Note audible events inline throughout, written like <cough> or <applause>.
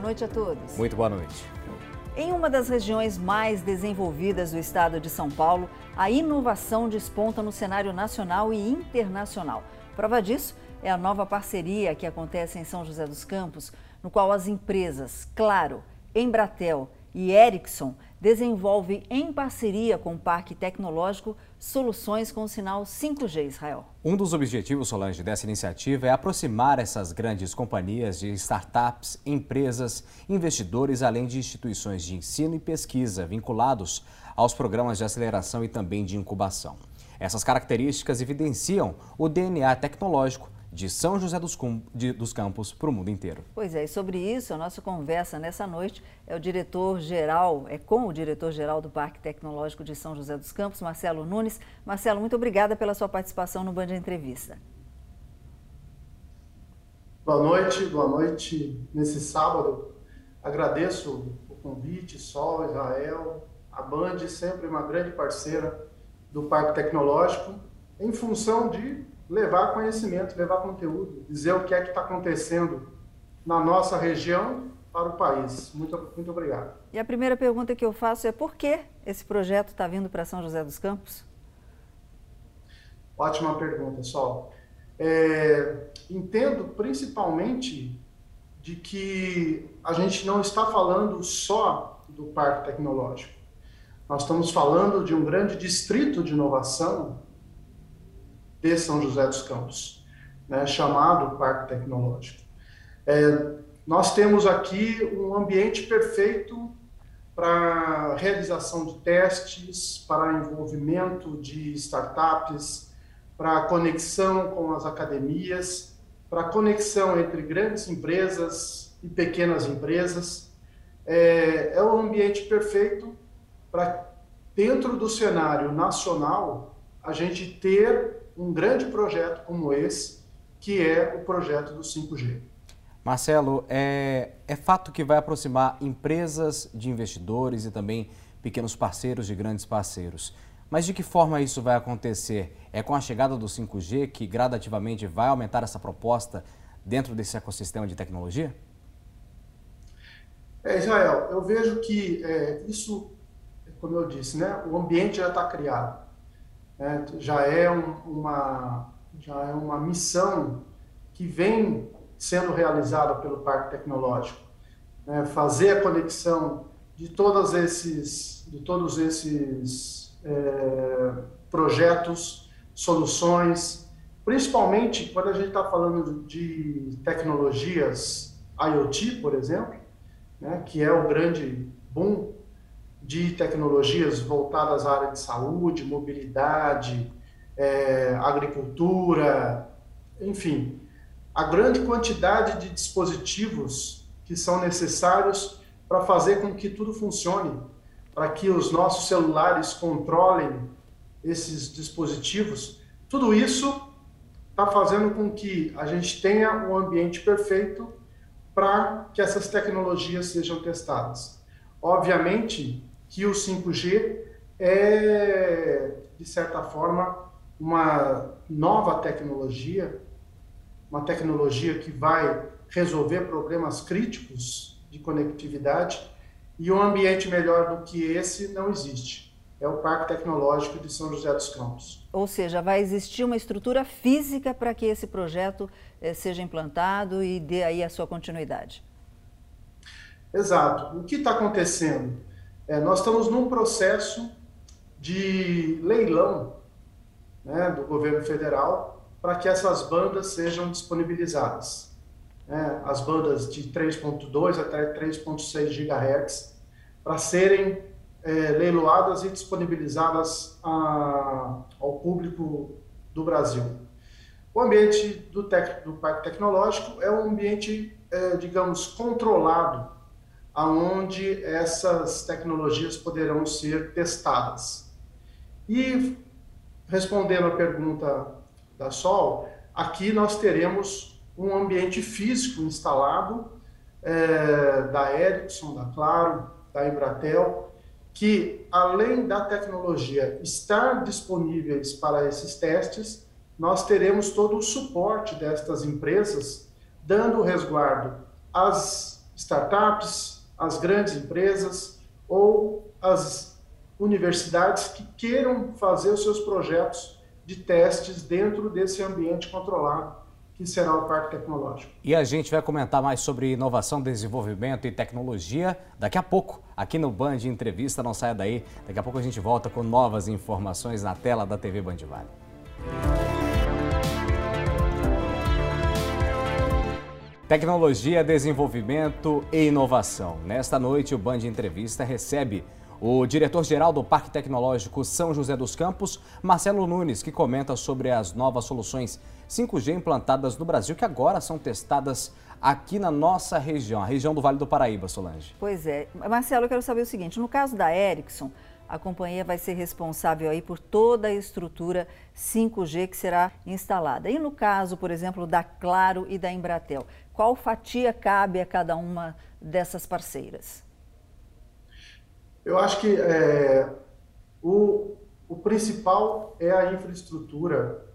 Boa noite a todos. Muito boa noite. Em uma das regiões mais desenvolvidas do estado de São Paulo, a inovação desponta no cenário nacional e internacional. Prova disso é a nova parceria que acontece em São José dos Campos, no qual as empresas Claro, Embratel e Ericsson desenvolvem em parceria com o Parque Tecnológico soluções com o sinal 5G Israel. Um dos objetivos, Solange, dessa iniciativa é aproximar essas grandes companhias de startups, empresas, investidores, além de instituições de ensino e pesquisa vinculados aos programas de aceleração e também de incubação. Essas características evidenciam o DNA tecnológico de São José dos, de, dos Campos para o mundo inteiro. Pois é, e sobre isso, a nossa conversa nessa noite é o diretor-geral, é com o diretor-geral do Parque Tecnológico de São José dos Campos, Marcelo Nunes. Marcelo, muito obrigada pela sua participação no Band Entrevista. Boa noite, boa noite nesse sábado. Agradeço o convite, Sol, Israel, a Band, sempre uma grande parceira do Parque Tecnológico, em função de levar conhecimento, levar conteúdo, dizer o que é que está acontecendo na nossa região para o país. Muito, muito obrigado. E a primeira pergunta que eu faço é por que esse projeto está vindo para São José dos Campos? Ótima pergunta, Sol. É, entendo principalmente de que a gente não está falando só do Parque Tecnológico. Nós estamos falando de um grande distrito de inovação de São José dos Campos, né, chamado Parque Tecnológico. É, nós temos aqui um ambiente perfeito para realização de testes, para envolvimento de startups, para conexão com as academias, para conexão entre grandes empresas e pequenas empresas. É, é um ambiente perfeito para, dentro do cenário nacional, a gente ter um grande projeto como esse, que é o projeto do 5G. Marcelo, é, é fato que vai aproximar empresas de investidores e também pequenos parceiros de grandes parceiros. Mas de que forma isso vai acontecer? É com a chegada do 5G que gradativamente vai aumentar essa proposta dentro desse ecossistema de tecnologia? É, Israel, eu vejo que é, isso, como eu disse, né, o ambiente já está criado né, já, é um, uma, já é uma missão que vem sendo realizada pelo Parque Tecnológico. Né, fazer a conexão de, todos esses, de todos esses é, projetos, soluções, principalmente quando a gente está falando de tecnologias IoT, por exemplo, né, que é o grande boom de tecnologias voltadas à área de saúde, mobilidade, é, agricultura, enfim, a grande quantidade de dispositivos que são necessários para fazer com que tudo funcione, para que os nossos celulares controlem esses dispositivos, tudo isso está fazendo com que a gente tenha um ambiente perfeito para que essas tecnologias sejam testadas. Obviamente, que o 5G é, de certa forma, uma nova tecnologia, uma tecnologia que vai resolver problemas críticos de conectividade, e um ambiente melhor do que esse não existe. É o Parque Tecnológico de São José dos Campos. Ou seja, vai existir uma estrutura física para que esse projeto eh, seja implantado e dê aí a sua continuidade. Exato. O que está acontecendo? É, nós estamos num processo de leilão né, do governo federal para que essas bandas sejam disponibilizadas. Né, as bandas de 3.2 até 3.6 GHz para serem é, leiloadas e disponibilizadas a, ao público do Brasil. O ambiente do, tec, do Parque Tecnológico é um ambiente, é, digamos, controlado aonde essas tecnologias poderão ser testadas. E respondendo à pergunta da Sol, aqui nós teremos um ambiente físico instalado é, da Ericsson, da Claro, da Embratel, que além da tecnologia estar disponíveis para esses testes, nós teremos todo o suporte destas empresas, dando resguardo às startups, as grandes empresas ou as universidades que queiram fazer os seus projetos de testes dentro desse ambiente controlado que será o Parque Tecnológico. E a gente vai comentar mais sobre inovação, desenvolvimento e tecnologia daqui a pouco, aqui no Band Entrevista. Não saia daí, daqui a pouco a gente volta com novas informações na tela da TV Band Vale. Tecnologia, desenvolvimento e inovação. Nesta noite, o Band Entrevista recebe o diretor-geral do Parque Tecnológico São José dos Campos, Marcelo Nunes, que comenta sobre as novas soluções 5G implantadas no Brasil, que agora são testadas aqui na nossa região, a região do Vale do Paraíba, Solange. Pois é. Marcelo, eu quero saber o seguinte: no caso da Ericsson, a companhia vai ser responsável aí por toda a estrutura 5G que será instalada. E no caso, por exemplo, da Claro e da Embratel, qual fatia cabe a cada uma dessas parceiras? Eu acho que é, o, o principal é a infraestrutura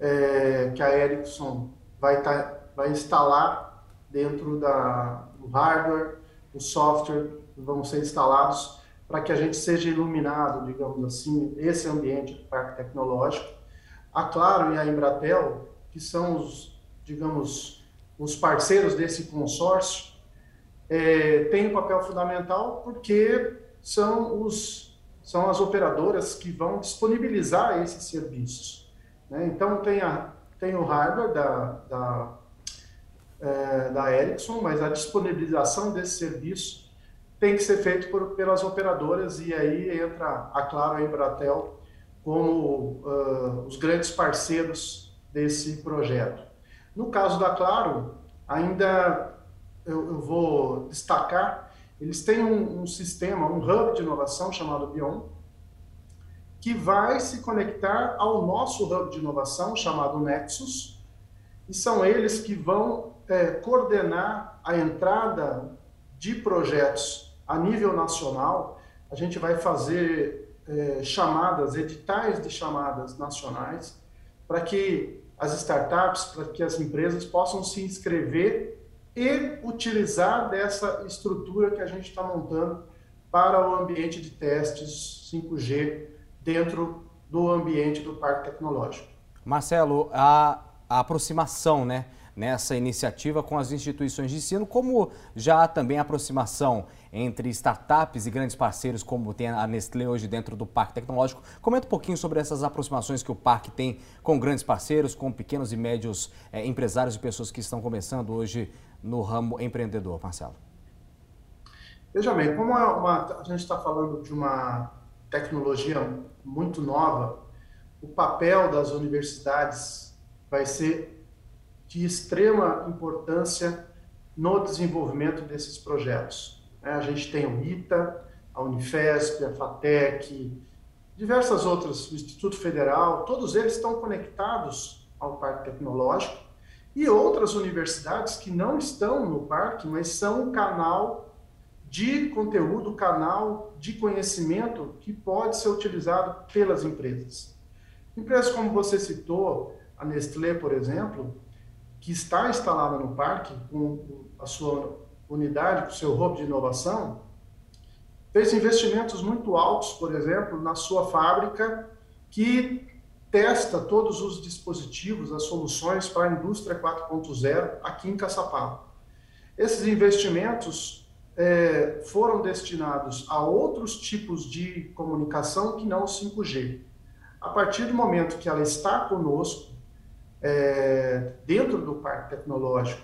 é, que a Ericsson vai, tá, vai instalar dentro da, do hardware, o software vão ser instalados para que a gente seja iluminado, digamos assim, esse ambiente do parque tecnológico. A Claro e a Embratel, que são os, digamos, os parceiros desse consórcio, é, têm um papel fundamental porque são, os, são as operadoras que vão disponibilizar esses serviços. Né? Então, tem, a, tem o hardware da, da, é, da Ericsson, mas a disponibilização desse serviço tem que ser feito por, pelas operadoras e aí entra a Claro e a Embratel como uh, os grandes parceiros desse projeto. No caso da Claro, ainda eu, eu vou destacar, eles têm um, um, sistema, um hub de inovação chamado Bion, que vai se conectar ao nosso hub de inovação chamado Nexus, e são eles que vão é, coordenar a entrada de projetos a nível nacional, a gente vai fazer é, chamadas, editais de chamadas nacionais, para que as startups, para que as empresas possam se inscrever e utilizar dessa estrutura que a gente está montando para o ambiente de testes 5G dentro do ambiente do Parque Tecnológico. Marcelo, a, aproximação, né? Nessa iniciativa com as instituições de ensino, como já há também aproximação entre startups e grandes parceiros, como tem a Nestlé hoje dentro do Parque Tecnológico. Comenta um pouquinho sobre essas aproximações que o Parque tem com grandes parceiros, com pequenos e médios é, empresários e pessoas que estão começando hoje no ramo empreendedor, Marcelo. Veja bem, como é uma, a gente está falando de uma tecnologia muito nova, o papel das universidades vai ser de extrema importância no desenvolvimento desses projetos. É, a gente tem o ITA, a Unifesp, a FATEC, diversas outras, o Instituto Federal, todos eles estão conectados ao Parque Tecnológico e outras universidades que não estão no parque, mas são um canal de conteúdo, canal de conhecimento que pode ser utilizado pelas empresas. Empresas como você citou, a Nestlé, por exemplo, que está instalada no parque com a sua unidade, com o seu hub de inovação, fez investimentos muito altos, por exemplo, na sua fábrica, que testa todos os dispositivos, as soluções para a indústria 4.0 aqui em Caçapava. Esses investimentos é, foram destinados a outros tipos de comunicação que não o 5G. A partir do momento que ela está conosco, é, dentro do Parque Tecnológico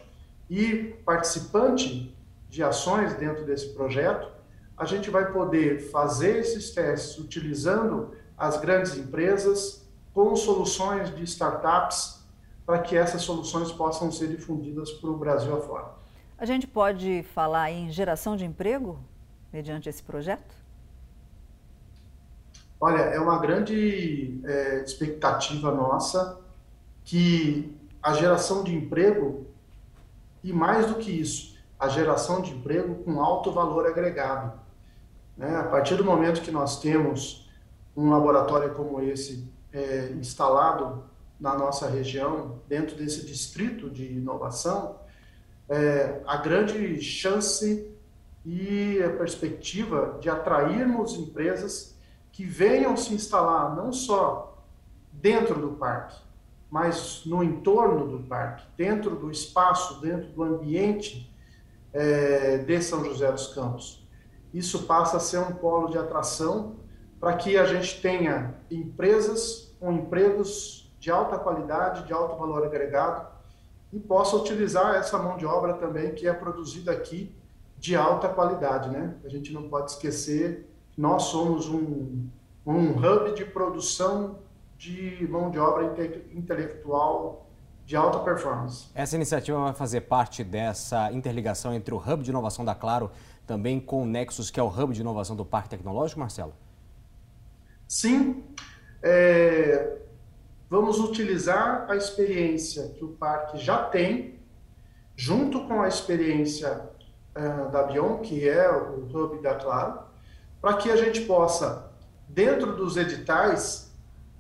e participante de ações dentro desse projeto, a gente vai poder fazer esses testes utilizando as grandes empresas com soluções de startups para que essas soluções possam ser difundidas para o Brasil afora. A gente pode falar em geração de emprego mediante esse projeto? Olha, é uma grande é, expectativa nossa que a geração de emprego, e mais do que isso, a geração de emprego com alto valor agregado. Né? A partir do momento que nós temos um laboratório como esse é, instalado na nossa região, dentro desse distrito de inovação, é, a grande chance e a perspectiva de atrairmos empresas que venham se instalar não só dentro do parque, mas no entorno do parque, dentro do espaço, dentro do ambiente é, de São José dos Campos. Isso passa a ser um polo de atração para que a gente tenha empresas com empregos de alta qualidade, de alto valor agregado, e possa utilizar essa mão de obra também que é produzida aqui de alta qualidade, né? A gente não pode esquecer que nós somos um, um hub de produção de mão de obra intelectual de alta performance. Essa iniciativa vai fazer parte dessa interligação entre o Hub de Inovação da Claro também com o Nexus, que é o Hub de Inovação do Parque Tecnológico, Marcelo? Sim. É, vamos utilizar a experiência que o parque já tem, junto com a experiência uh, da Bion, que é o hub da Claro, para que a gente possa, dentro dos editais,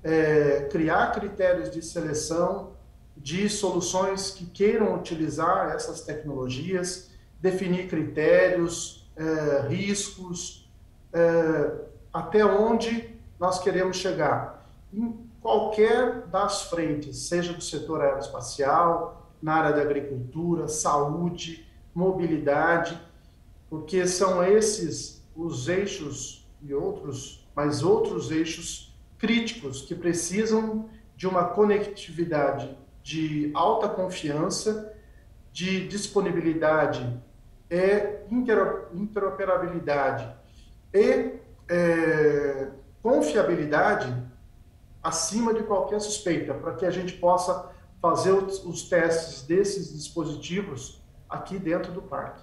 é, criar critérios de seleção de soluções que queiram utilizar essas tecnologias, definir critérios, é, riscos, é, até onde nós queremos chegar. Em qualquer das frentes, seja do setor aeroespacial, na área da agricultura, saúde, mobilidade, porque são esses os eixos e outros, mas outros eixos críticos que precisam de uma conectividade de alta confiança, de disponibilidade e interoperabilidade e é, confiabilidade acima de qualquer suspeita, para que a gente possa fazer os testes desses dispositivos aqui dentro do parque.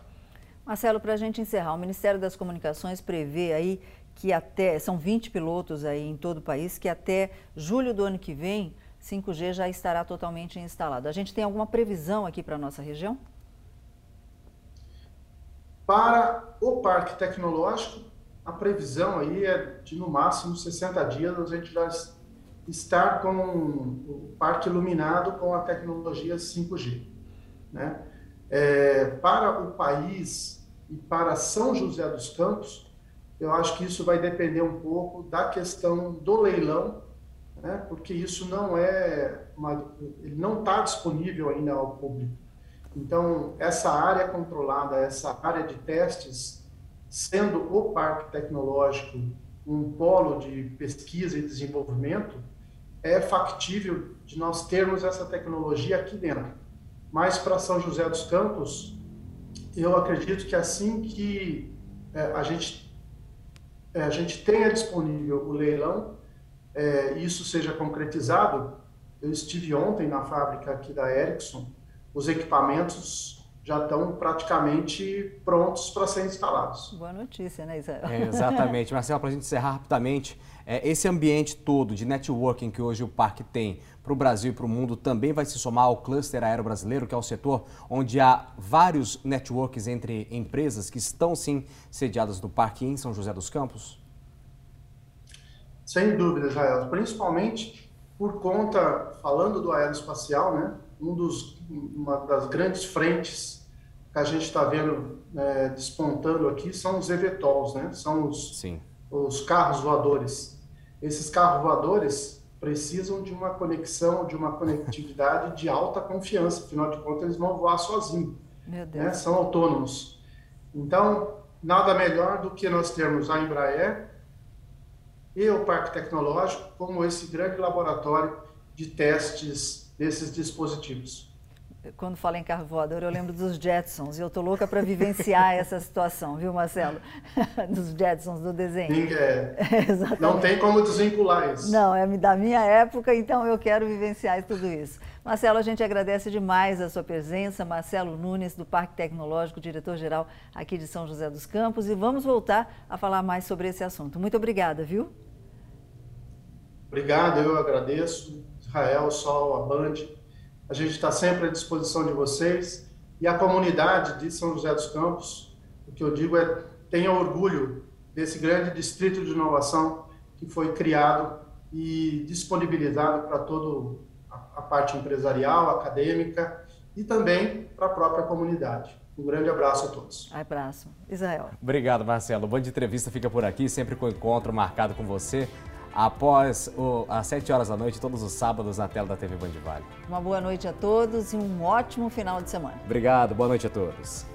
Marcelo, para a gente encerrar, o Ministério das Comunicações prevê aí que até, são 20 pilotos aí em todo o país, que até julho do ano que vem, 5G já estará totalmente instalado. A gente tem alguma previsão aqui para a nossa região? Para o parque tecnológico, a previsão aí é de no máximo 60 dias a gente já estar com o parque iluminado com a tecnologia 5G. Né? É, para o país e para São José dos Campos, eu acho que isso vai depender um pouco da questão do leilão, né? porque isso não é, uma, ele não está disponível ainda ao público. Então, essa área controlada, essa área de testes, sendo o parque tecnológico um polo de pesquisa e desenvolvimento, é factível de nós termos essa tecnologia aqui dentro. Mas para São José dos Campos, eu acredito que assim que é, a gente é, a gente tenha disponível o leilão, é, isso seja concretizado. Eu estive ontem na fábrica aqui da Ericsson, os equipamentos já estão praticamente prontos para serem instalados. Boa notícia, né, Israel? É, exatamente. Marcelo, para a gente encerrar rapidamente, é, esse ambiente todo de networking que hoje o parque tem para o Brasil e para o mundo também vai se somar ao cluster aéreo brasileiro, que é o setor onde há vários networks entre empresas que estão sim sediadas no parque em São José dos Campos? Sem dúvida, Israel. Principalmente por conta, falando do aeroespacial, né, um dos, uma das grandes frentes que a gente está vendo é, despontando aqui são os eVTOLs, né? São os, Sim. os carros voadores. Esses carros voadores precisam de uma conexão, de uma conectividade de alta confiança, afinal de contas eles vão voar sozinhos, né? são autônomos. Então, nada melhor do que nós termos a Embraer e o Parque Tecnológico como esse grande laboratório de testes desses dispositivos quando fala em carro voador, eu lembro dos Jetsons. E eu tô louca para vivenciar <laughs> essa situação, viu, Marcelo? <laughs> dos Jetsons do desenho. É, <laughs> não tem como desvincular isso. Não, é da minha época, então eu quero vivenciar tudo isso. Marcelo, a gente agradece demais a sua presença. Marcelo Nunes, do Parque Tecnológico, diretor-geral aqui de São José dos Campos. E vamos voltar a falar mais sobre esse assunto. Muito obrigada, viu? Obrigado, eu agradeço. Israel, Sol, a Band a gente está sempre à disposição de vocês e a comunidade de São José dos Campos. O que eu digo é tenha orgulho desse grande distrito de inovação que foi criado e disponibilizado para toda a parte empresarial, acadêmica e também para a própria comunidade. Um grande abraço a todos. Abraço. Israel. Obrigado, Marcelo. O Band de Entrevista fica por aqui, sempre com encontro marcado com você após o, às 7 horas da noite, todos os sábados na tela da TV Band Vale. Uma boa noite a todos e um ótimo final de semana. Obrigado, boa noite a todos.